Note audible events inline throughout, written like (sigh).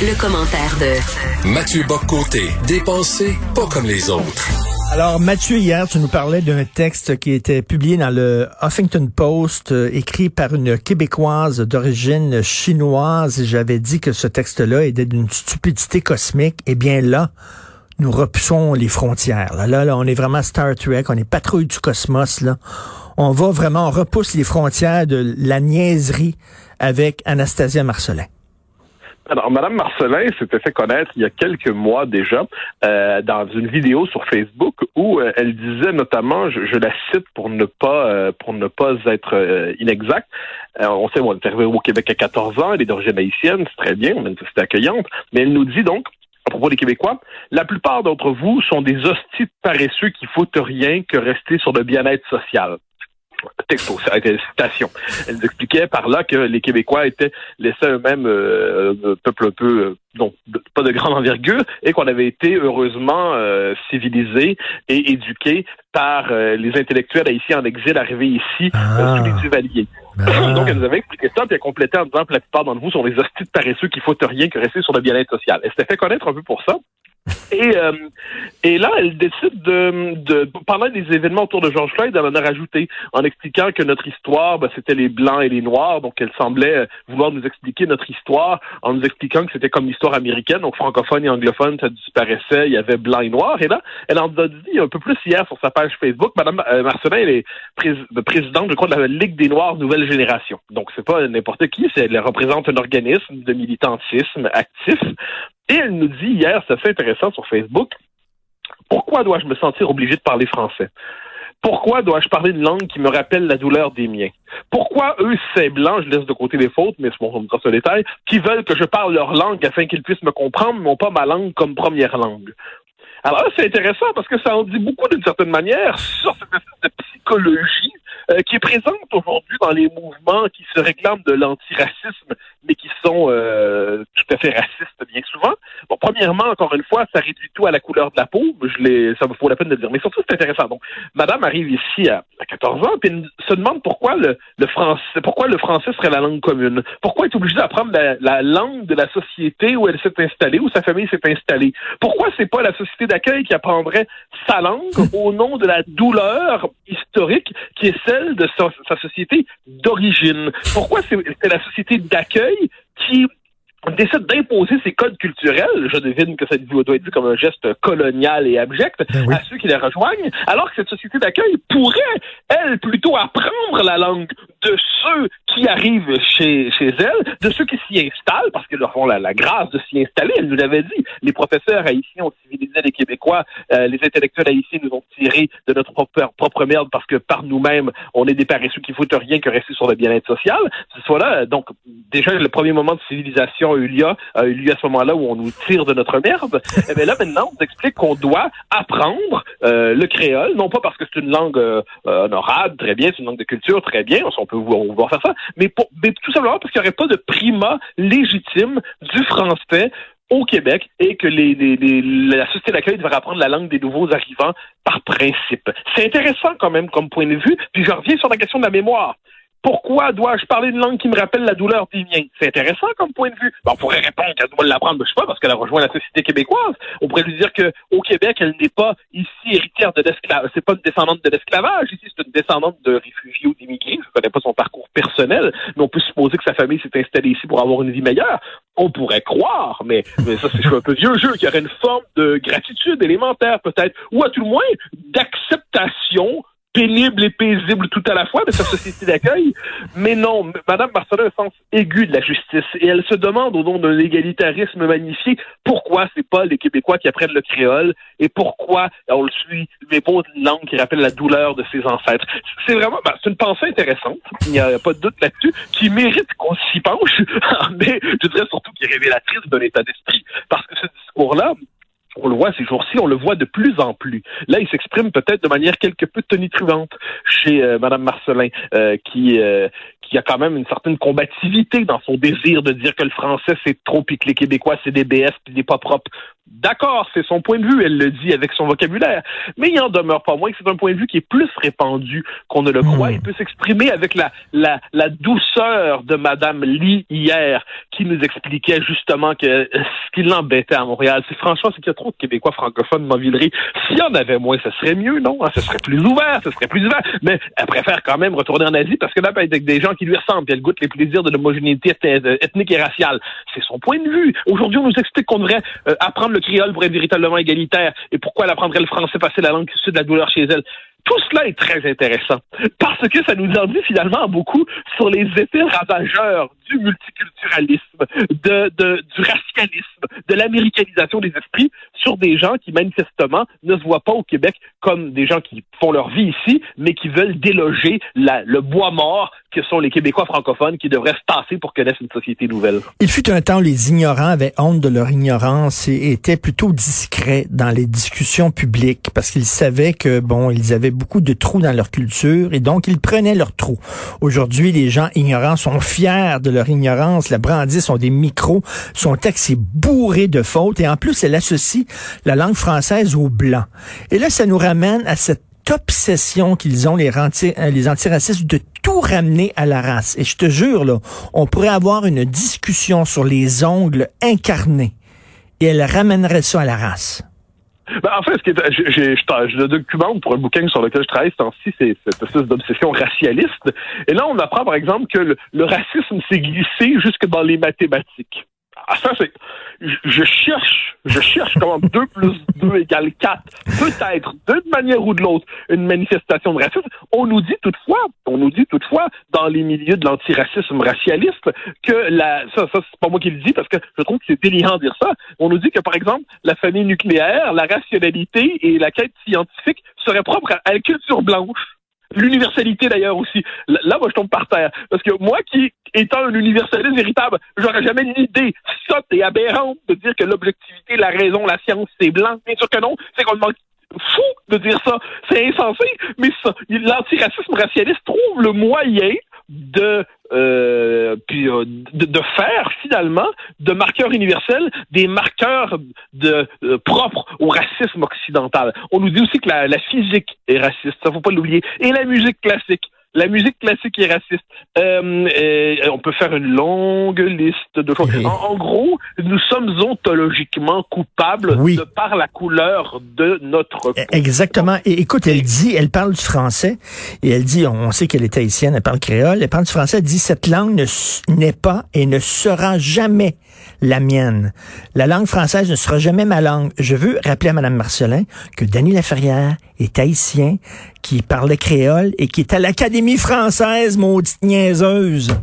Le, commentaire de Mathieu Boccoté, dépensé pas comme les autres. Alors Mathieu, hier, tu nous parlais d'un texte qui était publié dans le Huffington Post, euh, écrit par une Québécoise d'origine chinoise. J'avais dit que ce texte-là était d'une stupidité cosmique. Eh bien là, nous repoussons les frontières. Là, là, là, on est vraiment Star Trek, on est patrouille du cosmos. Là, on va vraiment, on repousse les frontières de la niaiserie avec Anastasia Marcelin. Alors, Madame Marcelin s'était fait connaître il y a quelques mois déjà euh, dans une vidéo sur Facebook où euh, elle disait notamment, je, la cite pour ne pas euh, pour ne pas être inexact. on sait, bon, elle est arrivée au Québec à 14 ans, elle est d'origine haïtienne, c'est très bien, on a accueillante, mais elle nous dit donc à propos des Québécois, la plupart d'entre vous sont des hosties paresseux qui foutent rien que rester sur le bien-être social texto, ça a été une citation. Elle nous expliquait par là que les Québécois étaient laissés eux-mêmes euh, un peuple un peu euh, non pas de grande envergure et qu'on avait été heureusement euh, civilisés et éduqués par euh, les intellectuels ici en exil arrivés ici ah. sous les Duvaliers. Ah. Donc elle nous avait expliqué ça puis elle complétait en disant que la plupart d'entre vous sont des hosties de paresseux qui foutent rien que rester sur le bien-être social. Elle s'était fait connaître un peu pour ça? Et, euh, et là, elle décide de, pendant des événements autour de George Floyd, elle en a rajouté en expliquant que notre histoire, ben, c'était les blancs et les noirs. Donc, elle semblait euh, vouloir nous expliquer notre histoire en nous expliquant que c'était comme l'histoire américaine, donc francophone et anglophone, ça disparaissait, il y avait blanc et noir. Et là, elle en a dit un peu plus hier sur sa page Facebook. Madame euh, Marcelin, elle est présidente, je crois, de la Ligue des Noirs Nouvelle Génération. Donc, c'est pas n'importe qui, elle représente un organisme de militantisme actif et elle nous dit hier, c'est assez intéressant sur Facebook, pourquoi dois-je me sentir obligé de parler français? Pourquoi dois-je parler une langue qui me rappelle la douleur des miens? Pourquoi eux, ces blancs, je laisse de côté les fautes, mais on me ce détail, qui veulent que je parle leur langue afin qu'ils puissent me comprendre, non pas ma langue comme première langue? Alors là, c'est intéressant parce que ça en dit beaucoup d'une certaine manière sur cette psychologie euh, qui est présente aujourd'hui dans les mouvements qui se réclament de l'antiracisme, mais qui sont euh, tout à fait racistes bien souvent. Bon, premièrement, encore une fois, ça réduit tout à la couleur de la peau. Je l'ai, ça me faut la peine de le dire. Mais surtout, c'est intéressant. Donc, Madame arrive ici à, 14 ans, puis se demande pourquoi le, le français, pourquoi le français serait la langue commune. Pourquoi elle est obligée d'apprendre la, la, langue de la société où elle s'est installée, où sa famille s'est installée? Pourquoi c'est pas la société d'accueil qui apprendrait sa langue (laughs) au nom de la douleur historique qui est celle de sa, société d'origine? Pourquoi c'est la société d'accueil qui décide d'imposer ses codes culturels, je devine que ça doit être vu comme un geste colonial et abject, ben à ceux qui les rejoignent, alors que cette société d'accueil pourrait, elle, plutôt apprendre la langue de ceux qui arrivent chez, chez elle, de ceux qui s'y installent, parce qu'ils leur font la, grâce de s'y installer, elle nous l'avait dit. Les professeurs haïtiens ont civilisé les Québécois, euh, les intellectuels haïtiens nous ont tirés de notre propre, propre merde parce que par nous-mêmes, on est des paresseux qui foutent rien que rester sur le bien-être social. Ce soit là, donc, déjà, le premier moment de civilisation a eu lieu, a eu lieu à ce moment-là où on nous tire de notre merde. Et eh bien là, maintenant, on explique qu'on doit apprendre euh, le créole, non pas parce que c'est une langue euh, honorable, très bien, c'est une langue de culture, très bien, on peut vouloir faire ça, mais, tout simplement parce qu'il n'y aurait pas de primat légitime du français au Québec et que la société d'accueil devrait apprendre la langue des nouveaux arrivants par principe. C'est intéressant quand même comme point de vue. Puis je reviens sur la question de la mémoire. Pourquoi dois-je parler une langue qui me rappelle la douleur des miens? C'est intéressant comme point de vue. on pourrait répondre qu'elle doit l'apprendre, je sais pas, parce qu'elle a rejoint la société québécoise. On pourrait lui dire qu'au Québec, elle n'est pas ici héritière de l'esclavage. C'est pas une descendante de l'esclavage. Ici, c'est une descendante de réfugiés ou d'immigrés. Je connais pas son parcours personnel, mais on peut supposer que sa famille s'est installée ici pour avoir une vie meilleure. On pourrait croire, mais, mais ça, c'est un peu vieux jeu, qu'il y aurait une forme de gratitude élémentaire, peut-être, ou à tout le moins, d'acceptation pénible et paisible tout à la fois de sa société d'accueil. Mais non, Madame Marcelin a un sens aigu de la justice et elle se demande au nom d'un égalitarisme magnifié pourquoi c'est pas les Québécois qui apprennent le créole et pourquoi on le suit mais pas une langue qui rappelle la douleur de ses ancêtres. C'est vraiment, ben, c'est une pensée intéressante. Il n'y a pas de doute là-dessus qui mérite qu'on s'y penche, (laughs) mais je dirais surtout qui est révélatrice d'un état d'esprit parce que ce discours-là, on le voit ces jours-ci, on le voit de plus en plus. Là, il s'exprime peut-être de manière quelque peu tonitruante chez euh, Madame Marcelin, euh, qui, euh, qu'il y a quand même une certaine combativité dans son désir de dire que le français c'est trop et que les Québécois c'est des BS puis des pas propres. D'accord, c'est son point de vue, elle le dit avec son vocabulaire, mais il en demeure pas moins que c'est un point de vue qui est plus répandu qu'on ne le croit. Hmm. Il peut s'exprimer avec la, la, la douceur de Madame Lee hier, qui nous expliquait justement que euh, ce qui l'embêtait à Montréal, c'est franchement, c'est qu'il y a trop de Québécois francophones dans Villeray. S'il y en avait moins, ce serait mieux, non? Ce serait plus ouvert, ce serait plus ouvert. Mais elle préfère quand même retourner en Asie parce que là, avec des gens qui lui ressemblent, puis elle goûte les plaisirs de l'homogénéité ethnique et raciale. C'est son point de vue. Aujourd'hui, on nous explique qu'on devrait euh, apprendre le créole pour être véritablement égalitaire et pourquoi elle apprendrait le français, passer la langue qui de la douleur chez elle. Tout cela est très intéressant parce que ça nous en dit finalement beaucoup sur les effets ravageurs du multiculturalisme, de, du racialisme, de l'américanisation des esprits sur des gens qui manifestement ne se voient pas au Québec comme des gens qui font leur vie ici, mais qui veulent déloger le bois mort que sont les Québécois francophones qui devraient se tasser pour connaître une société nouvelle. Il fut un temps où les ignorants avaient honte de leur ignorance et étaient plutôt discrets dans les discussions publiques parce qu'ils savaient que, bon, ils avaient beaucoup de trous dans leur culture et donc ils prenaient leurs trous. Aujourd'hui, les gens ignorants sont fiers de leur ignorance, la brandissent, ont des micros. Son texte est bourré de fautes et en plus, elle associe la langue française au blanc. Et là, ça nous ramène à cette obsession qu'ils ont, les, les antiracistes, de tout ramener à la race. Et je te jure, là, on pourrait avoir une discussion sur les ongles incarnés et elle ramènerait ça à la race. Ben, en fait, ce qui est, je, le documente pour un bouquin sur lequel je travaille ce temps-ci, c'est cette espèce d'obsession racialiste. Et là, on apprend, par exemple, que le racisme s'est glissé jusque dans les mathématiques. Ah, ça, c'est. Je, cherche, je cherche comment 2 plus 2 égale 4. Peut-être, d'une manière ou de l'autre, une manifestation de racisme. On nous dit toutefois, on nous dit toutefois, dans les milieux de l'antiracisme racialiste, que la. Ça, ça c'est pas moi qui le dis parce que je trouve que c'est délirant de dire ça. On nous dit que, par exemple, la famille nucléaire, la rationalité et la quête scientifique seraient propres à la culture blanche. L'universalité d'ailleurs aussi. Là, moi, je tombe par terre. Parce que moi qui, étant un universaliste véritable, j'aurais jamais l'idée sotte et aberrante de dire que l'objectivité, la raison, la science, c'est blanc. Bien sûr que non. C'est qu'on fou de dire ça. C'est insensé. Mais ça, l'antiracisme racialiste trouve le moyen de euh, puis euh, de, faire finalement de marqueurs universels des marqueurs de euh, propres au racisme occidental. On nous dit aussi que la, physique est raciste, ça faut pas l'oublier, et la musique classique. La musique classique est raciste. Euh, on peut faire une longue liste de choses. En, gros, nous sommes ontologiquement coupables de par la couleur de notre e, Exactement. Et écoute, elle dit, elle parle du français et elle dit, on sait qu'elle est haïtienne, elle parle créole, elle parle du français, elle dit cette langue n'est pas et ne sera jamais la mienne. La langue française ne sera jamais ma langue. Je veux rappeler à Mme Marcelin que Denis Laferrière est haïtien, qui parlait créole et qui est à l'Académie française, maudite niaiseuse.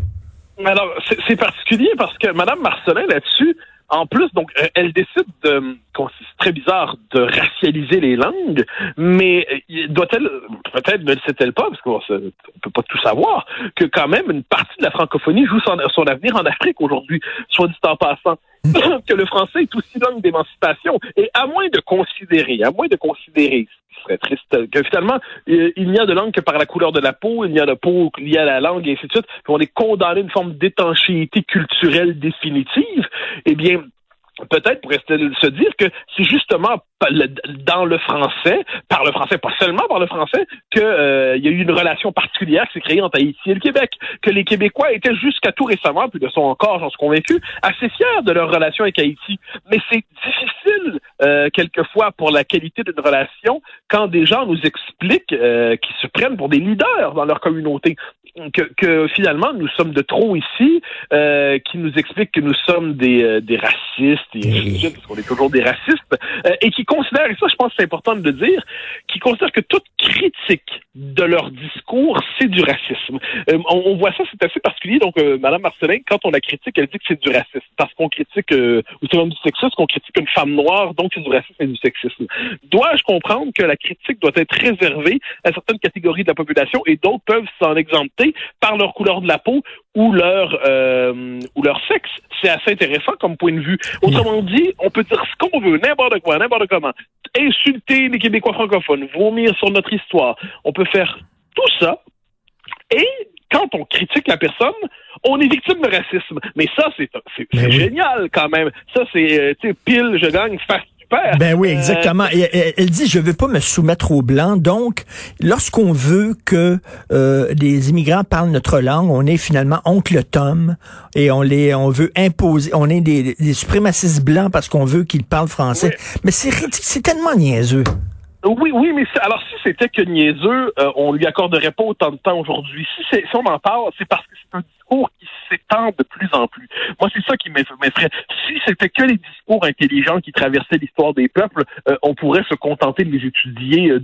Alors, c'est particulier parce que Mme Marcelin, là-dessus, en plus, donc, euh, elle décide de, c'est très bizarre, de racialiser les langues, mais euh, doit-elle, peut-être ne le sait-elle pas, parce qu'on ne peut pas tout savoir, que quand même une partie de la francophonie joue son, son avenir en Afrique aujourd'hui, soit dit en passant. (coughs) que le français est aussi langue d'émancipation. Et à moins de considérer, à moins de considérer, triste, que finalement, il n'y a de langue que par la couleur de la peau, il n'y a de peau liée à la langue, et ainsi de suite, puis on est condamné à une forme d'étanchéité culturelle définitive, eh bien, peut-être pourrait se dire que c'est justement dans le français, par le français, pas seulement par le français, qu'il euh, y a eu une relation particulière qui s'est créée entre Haïti et le Québec, que les Québécois étaient jusqu'à tout récemment, puis le sont encore, j'en suis convaincu, assez fiers de leur relation avec Haïti. Mais c'est difficile euh, quelquefois pour la qualité d'une relation quand des gens nous expliquent euh, qu'ils se prennent pour des leaders dans leur communauté que, que, finalement nous sommes de trop ici, euh, qui nous explique que nous sommes des, euh, des racistes, et parce qu'on est toujours des racistes, euh, et qui considèrent, et ça je pense que c'est important de le dire, qui considèrent que toute critique de leur discours, c'est du racisme. Euh, on, voit ça, c'est assez particulier. Donc, Madame Marcelin, quand on la critique, elle dit que c'est du racisme, parce qu'on critique, ou c'est même du sexisme, qu'on critique une femme noire, donc c'est du racisme et du sexisme. Dois-je comprendre que la critique doit être réservée à certaines catégories de la population et d'autres peuvent s'en exempter par leur couleur de la peau ou leur euh, ou leur sexe. C'est assez intéressant comme point de vue. Autrement dit, on peut dire ce qu'on veut, n'importe quoi, n'importe comment. Insulter les Québécois francophones, vomir sur notre histoire. On peut faire tout ça et quand on critique la personne, on est victime de racisme. Mais ça, c'est génial quand même. Ça, c'est, euh, pile, je gagne, ben oui, euh, exactement. elle, dit, je veux pas me soumettre aux Blancs. Donc, lorsqu'on veut que euh, les immigrants parlent notre langue, on est finalement oncle Tom et on les, on veut imposer, on est des, suprémacistes blancs parce qu'on veut qu'ils parlent français. Mais c'est c'est tellement niaiseux. Oui, oui, mais alors si c'était que niaiseux, euh, on lui accorderait pas autant de temps aujourd'hui. Si, si on en parle, c'est parce que c'est un discours qui s'étend de plus en plus. Moi, c'est ça qui m'effraie. Si c'était que les discours intelligents qui traversaient l'histoire des peuples, euh, on pourrait se contenter de les étudier euh,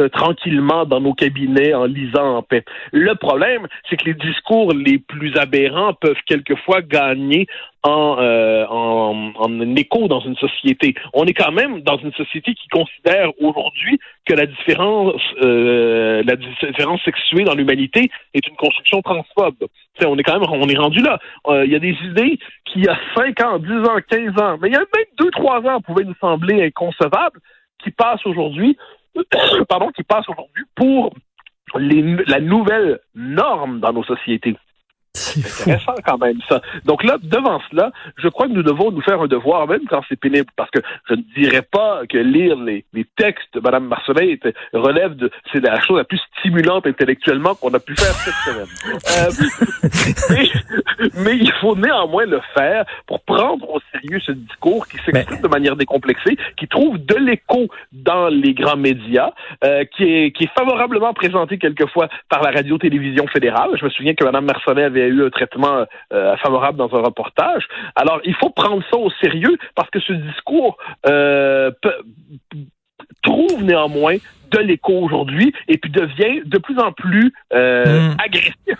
euh, tranquillement dans nos cabinets en lisant en paix. Le problème, c'est que les discours les plus aberrants peuvent quelquefois gagner en, en, écho dans une société. On est quand même dans une société qui considère aujourd'hui que la différence, la différence sexuée dans l'humanité est une construction transphobe. on est quand même, on est rendu là. Euh, il y a des idées qui, il y a 5 ans, 10 ans, 15 ans, mais il y a même 2-3 ans, pouvaient nous sembler inconcevables, qui passent aujourd'hui, (coughs) pardon, qui passent aujourd'hui pour la nouvelle norme dans nos sociétés. C'est intéressant quand même ça. Donc là, devant cela, je crois que nous devons nous faire un devoir, même quand c'est pénible, parce que je ne dirais pas que lire les, textes de Mme Marcelin relève de c'est la chose la plus stimulante intellectuellement qu'on a pu faire cette semaine. (laughs) Euh, mais, il faut néanmoins le faire pour prendre au sérieux ce discours qui s'exprime de manière décomplexée, qui trouve de l'écho dans les grands médias, euh, qui, est, qui est favorablement présenté quelquefois par la radio-télévision fédérale. Je me souviens que Mme Marcelin avait a eu un traitement euh, favorable dans un reportage. Alors, il faut prendre ça au sérieux parce que ce discours euh, trouve néanmoins de l'écho aujourd'hui et puis devient de plus en plus euh, hmm. agressif.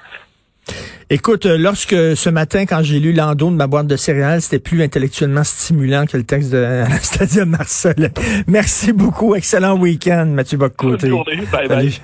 Écoute, lorsque ce matin, quand j'ai lu l'endos de ma boîte de céréales, c'était plus intellectuellement stimulant que le texte de (laughs) Anastasia Marcel. Merci beaucoup. Excellent week-end, Mathieu Bocoté. Bonne journée. Bye bye.